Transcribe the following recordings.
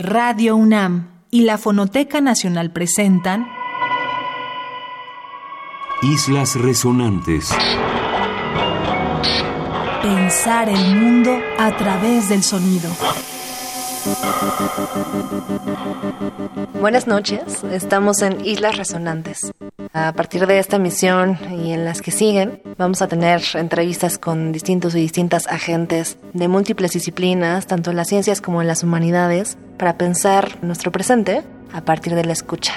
Radio UNAM y la Fonoteca Nacional presentan Islas Resonantes. Pensar el mundo a través del sonido. Buenas noches, estamos en Islas Resonantes. A partir de esta misión y en las que siguen, vamos a tener entrevistas con distintos y distintas agentes de múltiples disciplinas, tanto en las ciencias como en las humanidades, para pensar nuestro presente a partir de la escucha.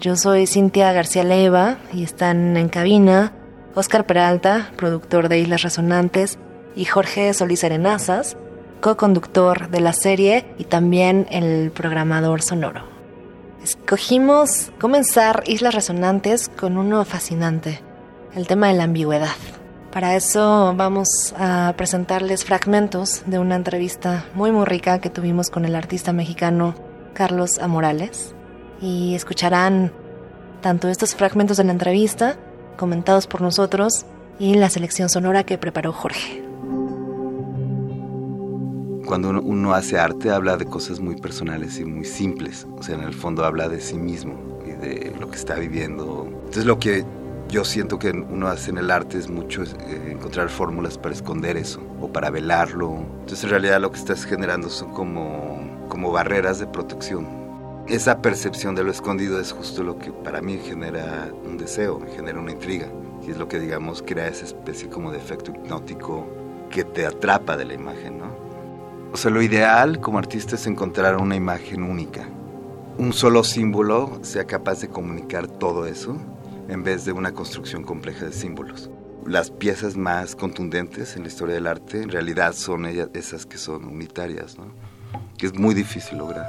Yo soy Cintia García Leiva y están en cabina Oscar Peralta, productor de Islas Resonantes, y Jorge Solís Arenazas, co-conductor de la serie y también el programador sonoro. Escogimos comenzar Islas Resonantes con uno fascinante, el tema de la ambigüedad. Para eso vamos a presentarles fragmentos de una entrevista muy muy rica que tuvimos con el artista mexicano Carlos Amorales y escucharán tanto estos fragmentos de la entrevista comentados por nosotros y la selección sonora que preparó Jorge cuando uno, hace arte habla de cosas muy personales y muy simples. O sea, en el fondo habla de sí mismo y de lo que está viviendo. Entonces lo que yo siento que uno hace en el arte es mucho eh, encontrar fórmulas para esconder eso o para velarlo. Entonces en realidad lo que estás generando son como, como barreras de protección. Esa percepción de lo escondido es justo lo que para mí genera un deseo, genera una intriga. Y es lo que digamos crea esa especie como de efecto hipnótico que te atrapa de la imagen, ¿no? O sea, lo ideal como artista es encontrar una imagen única. Un solo símbolo sea capaz de comunicar todo eso en vez de una construcción compleja de símbolos. Las piezas más contundentes en la historia del arte en realidad son ellas, esas que son unitarias, ¿no? que es muy difícil lograr.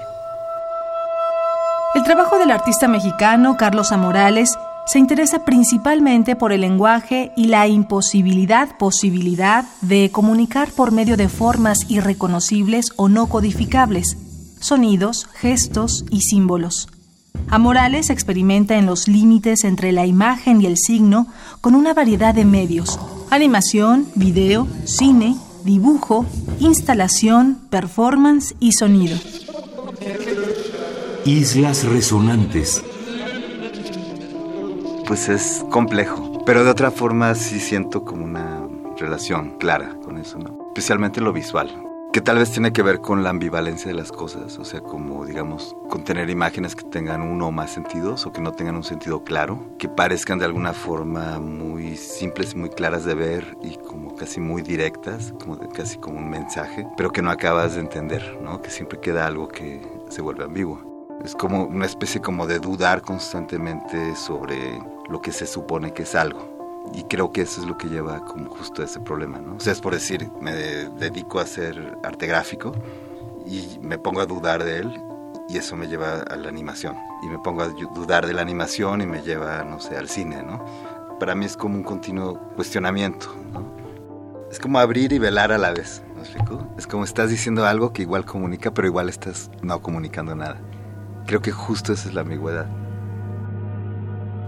El trabajo del artista mexicano Carlos Amorales se interesa principalmente por el lenguaje y la imposibilidad, posibilidad de comunicar por medio de formas irreconocibles o no codificables, sonidos, gestos y símbolos. A Morales experimenta en los límites entre la imagen y el signo con una variedad de medios, animación, video, cine, dibujo, instalación, performance y sonido. Islas Resonantes pues es complejo. Pero de otra forma sí siento como una relación clara con eso, ¿no? Especialmente lo visual, que tal vez tiene que ver con la ambivalencia de las cosas, o sea, como digamos, con tener imágenes que tengan uno o más sentidos o que no tengan un sentido claro, que parezcan de alguna forma muy simples, muy claras de ver y como casi muy directas, como casi como un mensaje, pero que no acabas de entender, ¿no? Que siempre queda algo que se vuelve ambiguo. Es como una especie como de dudar constantemente sobre lo que se supone que es algo. Y creo que eso es lo que lleva como justo a ese problema, ¿no? O sea, es por decir, me dedico a hacer arte gráfico y me pongo a dudar de él y eso me lleva a la animación. Y me pongo a dudar de la animación y me lleva, no sé, al cine, ¿no? Para mí es como un continuo cuestionamiento. Es como abrir y velar a la vez. Es como estás diciendo algo que igual comunica, pero igual estás no comunicando nada. Creo que justo esa es la ambigüedad.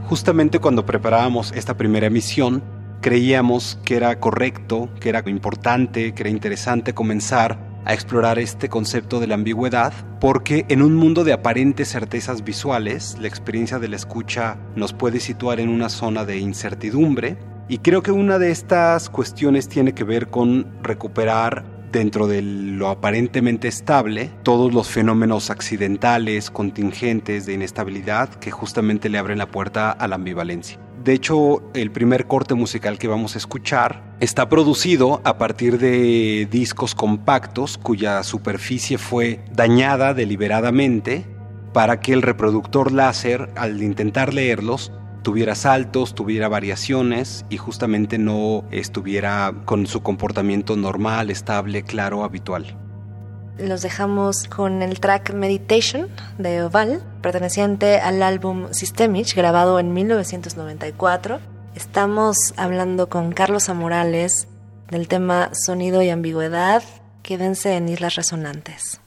Justamente cuando preparábamos esta primera emisión, creíamos que era correcto, que era importante, que era interesante comenzar a explorar este concepto de la ambigüedad, porque en un mundo de aparentes certezas visuales, la experiencia de la escucha nos puede situar en una zona de incertidumbre, y creo que una de estas cuestiones tiene que ver con recuperar dentro de lo aparentemente estable todos los fenómenos accidentales, contingentes, de inestabilidad que justamente le abren la puerta a la ambivalencia. De hecho, el primer corte musical que vamos a escuchar está producido a partir de discos compactos cuya superficie fue dañada deliberadamente para que el reproductor láser, al intentar leerlos, tuviera saltos, tuviera variaciones y justamente no estuviera con su comportamiento normal, estable, claro, habitual. Los dejamos con el track Meditation de Oval, perteneciente al álbum Systemic, grabado en 1994. Estamos hablando con Carlos Amorales del tema sonido y ambigüedad. Quédense en Islas Resonantes.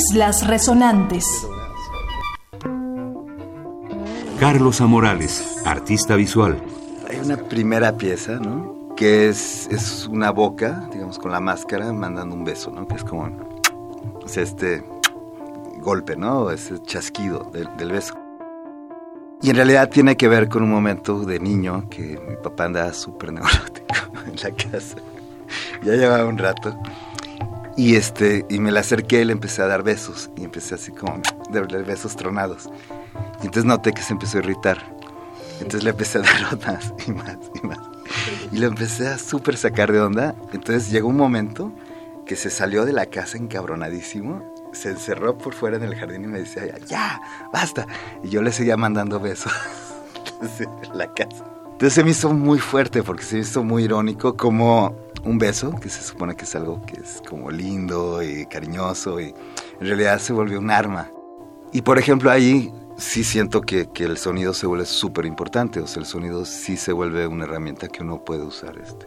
Islas Resonantes. Carlos Amorales, artista visual. Hay una primera pieza, ¿no? Que es, es una boca, digamos, con la máscara mandando un beso, ¿no? Que es como o sea, este golpe, ¿no? Ese chasquido del, del beso. Y en realidad tiene que ver con un momento de niño que mi papá andaba súper neurótico en la casa. Ya llevaba un rato. Y, este, y me la acerqué y le empecé a dar besos. Y empecé así como de besos tronados. Y entonces noté que se empezó a irritar. Entonces le empecé a dar más y más y más. Y lo empecé a súper sacar de onda. Entonces llegó un momento que se salió de la casa encabronadísimo. Se encerró por fuera en el jardín y me decía, ya, basta. Y yo le seguía mandando besos la casa. Entonces se me hizo muy fuerte porque se me hizo muy irónico como un beso, que se supone que es algo que es como lindo y cariñoso, y en realidad se volvió un arma. Y por ejemplo ahí sí siento que, que el sonido se vuelve súper importante, o sea, el sonido sí se vuelve una herramienta que uno puede usar este,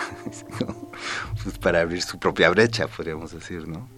pues para abrir su propia brecha, podríamos decir, ¿no?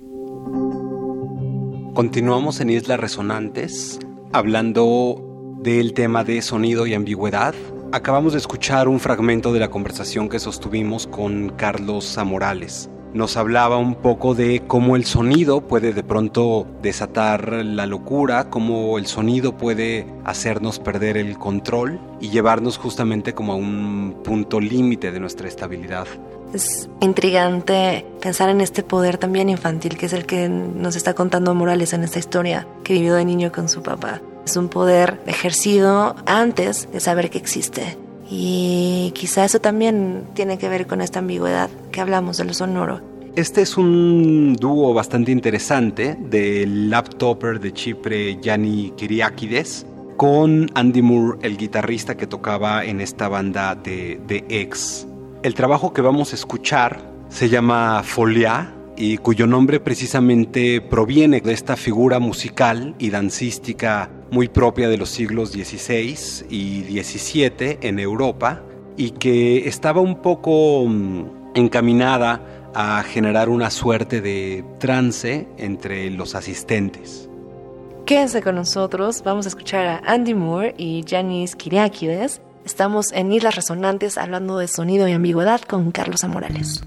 Continuamos en Islas Resonantes, hablando del tema de sonido y ambigüedad. Acabamos de escuchar un fragmento de la conversación que sostuvimos con Carlos Zamorales. Nos hablaba un poco de cómo el sonido puede de pronto desatar la locura, cómo el sonido puede hacernos perder el control y llevarnos justamente como a un punto límite de nuestra estabilidad. Es intrigante pensar en este poder también infantil que es el que nos está contando Morales en esta historia que vivió de niño con su papá. Es un poder ejercido antes de saber que existe. Y quizá eso también tiene que ver con esta ambigüedad que hablamos de lo sonoro. Este es un dúo bastante interesante del laptopper de Chipre Yanni Kyriakides con Andy Moore, el guitarrista que tocaba en esta banda de, de X. El trabajo que vamos a escuchar se llama Folia y cuyo nombre precisamente proviene de esta figura musical y dancística muy propia de los siglos XVI y XVII en Europa y que estaba un poco mm, encaminada a generar una suerte de trance entre los asistentes. Quédense con nosotros, vamos a escuchar a Andy Moore y Janis Kiriakides. Estamos en Islas Resonantes hablando de sonido y ambigüedad con Carlos Amorales.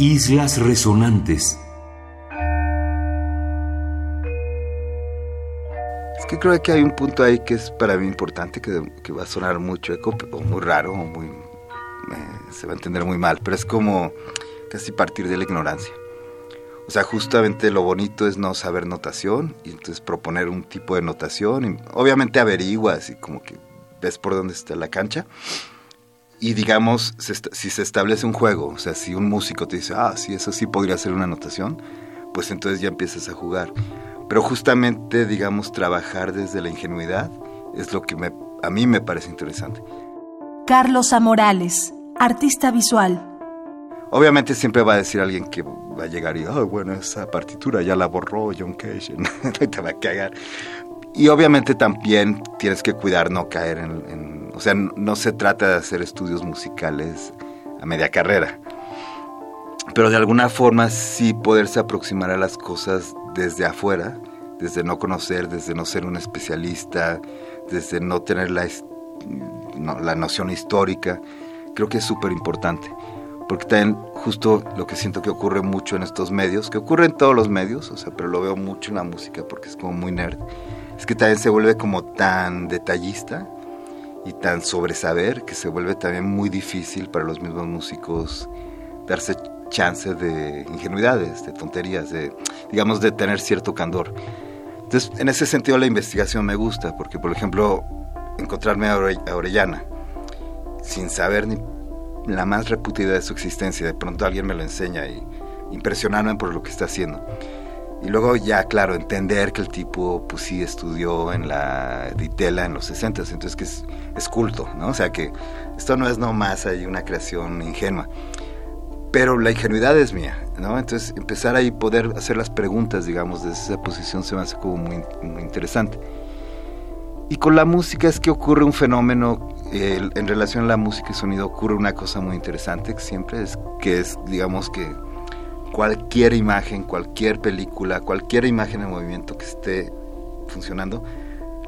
Islas Resonantes. Es que creo que hay un punto ahí que es para mí importante, que, va a sonar mucho eco, o muy raro, o muy, eh, se va a entender muy mal, pero es como casi partir de la ignorancia. O sea, justamente lo bonito es no saber notación y entonces proponer un tipo de notación. Y obviamente averiguas y como que ves por dónde está la cancha y digamos, si se establece un juego, o sea, si un músico te dice, ah, sí, eso sí podría ser una anotación, pues entonces ya empiezas a jugar. Pero justamente, digamos, trabajar desde la ingenuidad es lo que me, a mí me parece interesante. Carlos Amorales, artista visual. Obviamente siempre va a decir alguien que va a llegar y, oh, bueno, esa partitura ya la borró John Cage, te va a cagar. Y obviamente también tienes que cuidar no caer en o sea, no se trata de hacer estudios musicales a media carrera, pero de alguna forma sí poderse aproximar a las cosas desde afuera, desde no conocer, desde no ser un especialista, desde no tener la, la noción histórica, creo que es súper importante. Porque también justo lo que siento que ocurre mucho en estos medios, que ocurre en todos los medios, o sea, pero lo veo mucho en la música porque es como muy nerd, es que también se vuelve como tan detallista y tan sobresaber que se vuelve también muy difícil para los mismos músicos darse chance de ingenuidades, de tonterías, de, digamos, de tener cierto candor. Entonces, en ese sentido la investigación me gusta, porque, por ejemplo, encontrarme a Orellana sin saber ni la más reputida de su existencia, de pronto alguien me lo enseña y impresionarme por lo que está haciendo. Y luego ya, claro, entender que el tipo, pues sí, estudió en la Ditela en los 60, entonces que es, culto, ¿no? O sea que esto no es nomás ahí una creación ingenua. Pero la ingenuidad es mía, ¿no? Entonces empezar ahí poder hacer las preguntas, digamos, desde esa posición se me hace como muy, muy interesante. Y con la música es que ocurre un fenómeno, en relación a la música y sonido ocurre una cosa muy interesante que siempre es, que es, digamos que cualquier imagen, cualquier película, cualquier imagen en movimiento que esté funcionando,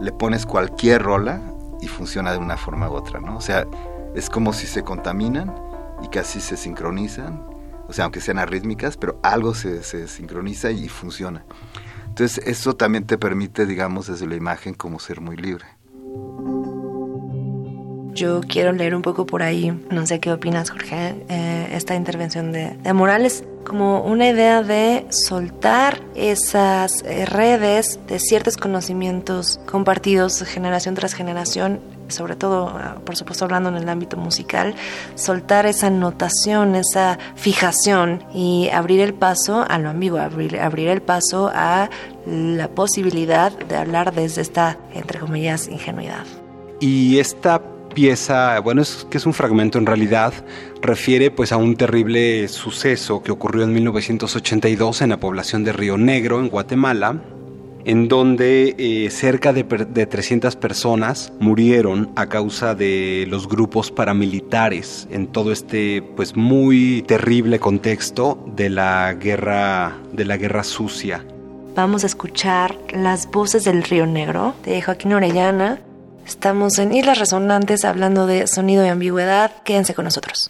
le pones cualquier rola y funciona de una forma u otra, ¿no? O sea, es como si se contaminan y casi se sincronizan, o sea, aunque sean arrítmicas, pero algo se, se sincroniza y funciona. Entonces, eso también te permite, digamos, desde la imagen como ser muy libre. Yo quiero leer un poco por ahí, no sé qué opinas Jorge, eh, esta intervención de, de, Morales, como una idea de soltar esas eh, redes de ciertos conocimientos compartidos generación tras generación, sobre todo, ah, por supuesto, hablando en el ámbito musical, soltar esa notación, esa fijación y abrir el paso a lo ambiguo, abrir, abrir el paso a la posibilidad de hablar desde esta, entre comillas, ingenuidad. Y esta pieza, bueno, es que es un fragmento en realidad, refiere pues a un terrible suceso que ocurrió en 1982 en la población de Río Negro, en Guatemala, en donde eh, cerca de, de, 300 personas murieron a causa de los grupos paramilitares en todo este pues muy terrible contexto de la guerra de la guerra sucia. Vamos a escuchar las voces del Río Negro de Joaquín Orellana Estamos en Islas Resonantes hablando de sonido y ambigüedad. Quédense con nosotros.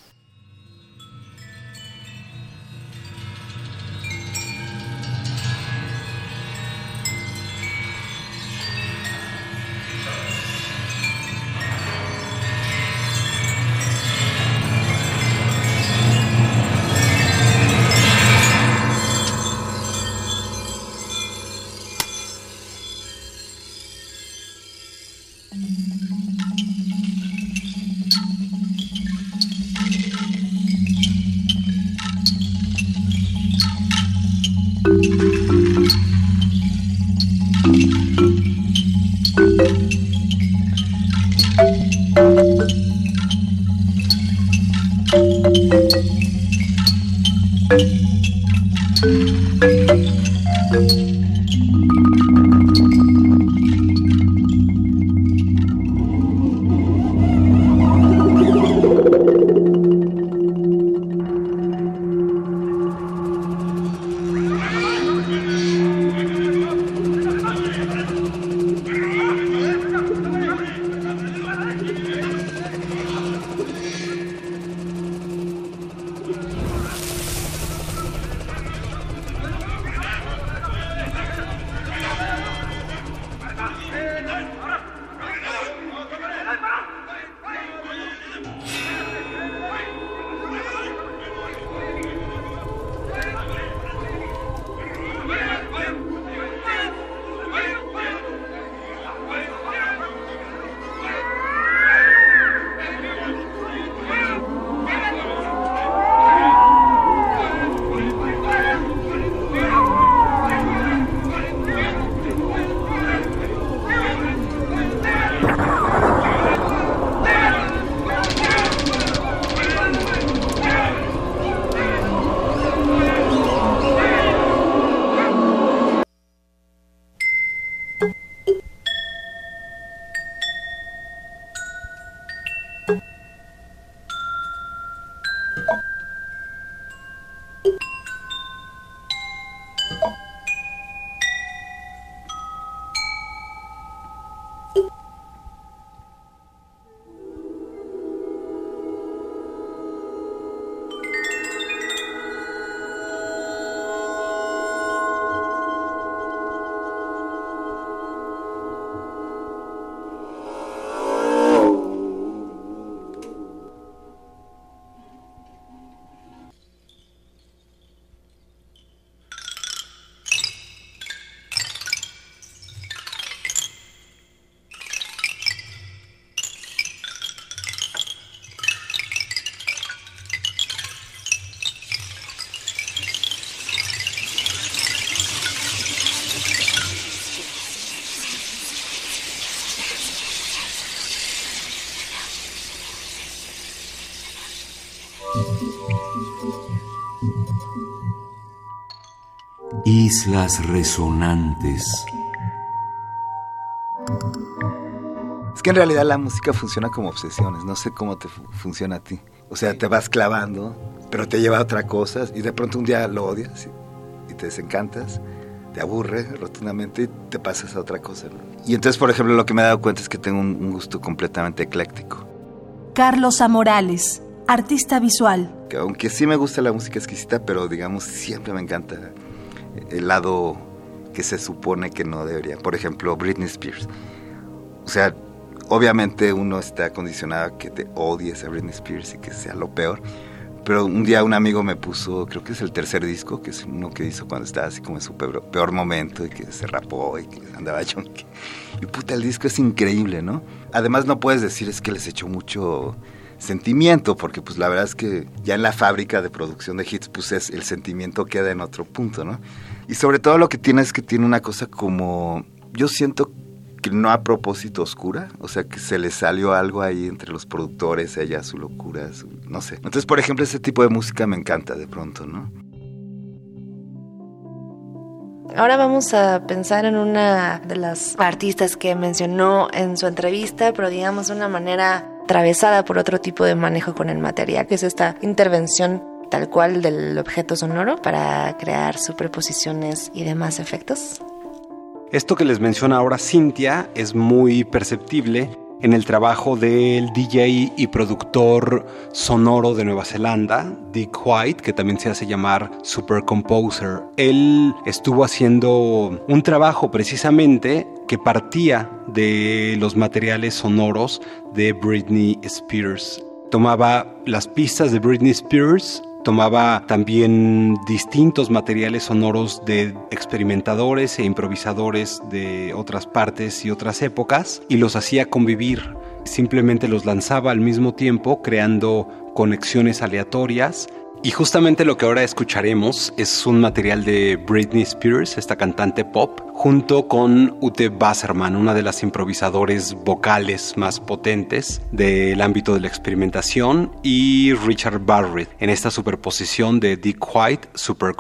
Islas resonantes. Es que en realidad la música funciona como obsesiones, no sé cómo te funciona a ti. O sea, te vas clavando, pero te lleva a otra cosa y de pronto un día lo odias y, te desencantas, te aburre rotundamente y te pasas a otra cosa. Y entonces, por ejemplo, lo que me he dado cuenta es que tengo un, gusto completamente ecléctico. Carlos Amorales, artista visual. Que aunque sí me gusta la música exquisita, pero digamos, siempre me encanta el lado que se supone que no debería. Por ejemplo, Britney Spears. O sea, obviamente uno está condicionado a que te odies a Britney Spears y que sea lo peor. Pero un día un amigo me puso, creo que es el tercer disco, que es uno que hizo cuando estaba así como en su peor, momento y que se rapó y que andaba chonque. Y puta, el disco es increíble, ¿no? Además no puedes decir es que les echó mucho sentimiento, porque pues la verdad es que ya en la fábrica de producción de hits, pues es, el sentimiento queda en otro punto, ¿no? Y sobre todo lo que tiene es que tiene una cosa como, yo siento que no a propósito oscura, o sea, que se le salió algo ahí entre los productores, ella, su locura, no sé. Entonces, por ejemplo, ese tipo de música me encanta de pronto, ¿no? Ahora vamos a pensar en una de las artistas que mencionó en su entrevista, pero digamos de una manera atravesada por otro tipo de manejo con el material, que es esta intervención tal cual del objeto sonoro para crear superposiciones y demás efectos. Esto que les menciona ahora Cintia es muy perceptible en el trabajo del DJ y productor sonoro de Nueva Zelanda, Dick White, que también se hace llamar Super Composer. Él estuvo haciendo un trabajo precisamente que partía de los materiales sonoros de Britney Spears. Tomaba las pistas de Britney Spears Tomaba también distintos materiales sonoros de experimentadores e improvisadores de otras partes y otras épocas y los hacía convivir. Simplemente los lanzaba al mismo tiempo creando conexiones aleatorias y justamente lo que ahora escucharemos es un material de Britney Spears, esta cantante pop, junto con Ute Basserman, una de las improvisadores vocales más potentes del ámbito de la experimentación, y Richard Barrett en esta superposición de Dick White, Super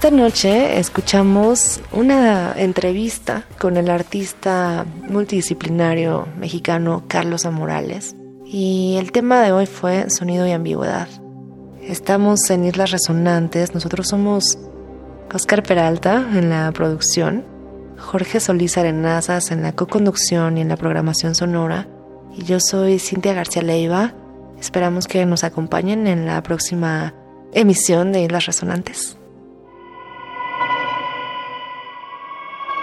esta noche escuchamos una entrevista con el artista multidisciplinario mexicano Carlos Amorales y el tema de hoy fue sonido y ambigüedad. Estamos en Islas Resonantes, nosotros somos Oscar Peralta en la producción, Jorge Solís Arenazas en la co-conducción y en la programación sonora y yo soy Cintia García Leiva. Esperamos que nos acompañen en la próxima emisión de Islas Resonantes.